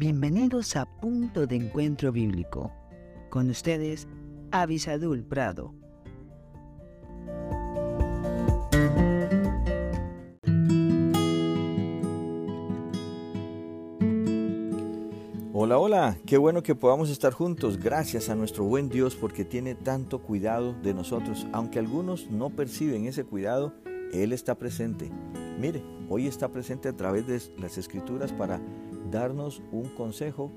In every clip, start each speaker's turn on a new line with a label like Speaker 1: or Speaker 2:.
Speaker 1: Bienvenidos a Punto de Encuentro Bíblico. Con ustedes, Avisadul Prado.
Speaker 2: Hola, hola, qué bueno que podamos estar juntos. Gracias a nuestro buen Dios porque tiene tanto cuidado de nosotros. Aunque algunos no perciben ese cuidado, Él está presente. Mire, hoy está presente a través de las escrituras para darnos un consejo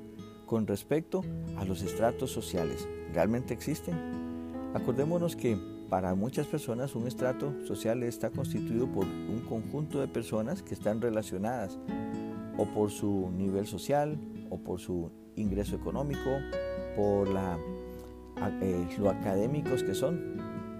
Speaker 2: con respecto a los estratos sociales. ¿Realmente existen? Acordémonos que para muchas personas un estrato social está constituido por un conjunto de personas que están relacionadas o por su nivel social o por su ingreso económico, por eh, lo académicos que son.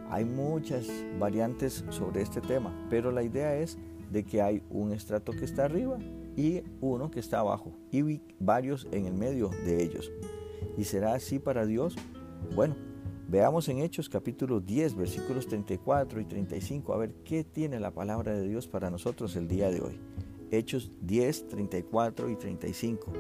Speaker 2: Hay muchas variantes sobre este tema, pero la idea es de que hay un estrato que está arriba y uno que está abajo y varios en el medio de ellos. ¿Y será así para Dios? Bueno, veamos en Hechos capítulo 10 versículos 34 y 35 a ver qué tiene la palabra de Dios para nosotros el día de hoy. Hechos 10, 34 y 35.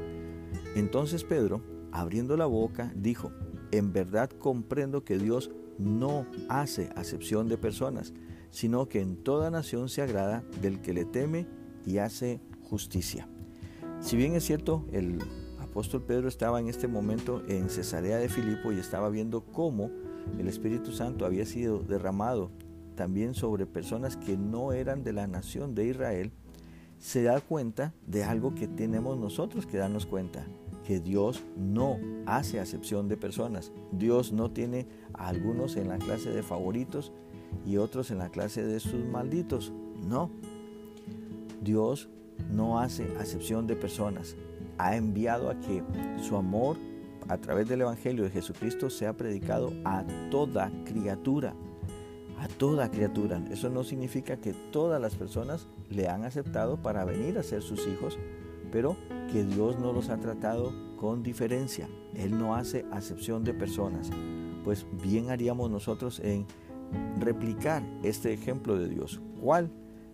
Speaker 2: Entonces Pedro, abriendo la boca, dijo, en verdad comprendo que Dios no hace acepción de personas, sino que en toda nación se agrada del que le teme y hace justicia. Si bien es cierto, el apóstol Pedro estaba en este momento en Cesarea de Filipo y estaba viendo cómo el Espíritu Santo había sido derramado también sobre personas que no eran de la nación de Israel, se da cuenta de algo que tenemos nosotros que darnos cuenta, que Dios no hace acepción de personas. Dios no tiene a algunos en la clase de favoritos y otros en la clase de sus malditos. No. Dios no hace acepción de personas. Ha enviado a que su amor a través del Evangelio de Jesucristo sea predicado a toda criatura. A toda criatura. Eso no significa que todas las personas le han aceptado para venir a ser sus hijos, pero que Dios no los ha tratado con diferencia. Él no hace acepción de personas. Pues bien haríamos nosotros en replicar este ejemplo de Dios. ¿Cuál?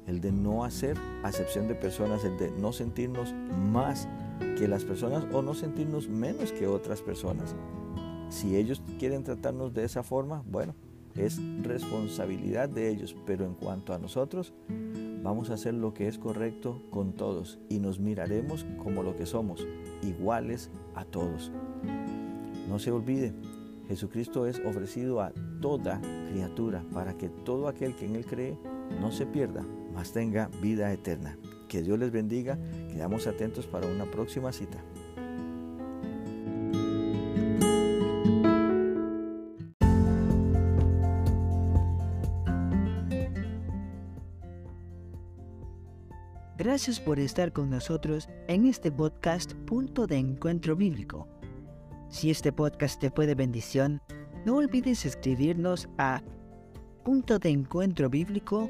Speaker 2: El de no hacer acepción de personas, el de no sentirnos más que las personas o no sentirnos menos que otras personas. Si ellos quieren tratarnos de esa forma, bueno, es responsabilidad de ellos, pero en cuanto a nosotros, vamos a hacer lo que es correcto con todos y nos miraremos como lo que somos, iguales a todos. No se olvide, Jesucristo es ofrecido a toda criatura para que todo aquel que en Él cree no se pierda, mas tenga vida eterna. Que Dios les bendiga. Quedamos atentos para una próxima cita.
Speaker 1: Gracias por estar con nosotros en este podcast Punto de Encuentro Bíblico. Si este podcast te fue de bendición, no olvides escribirnos a punto de encuentro bíblico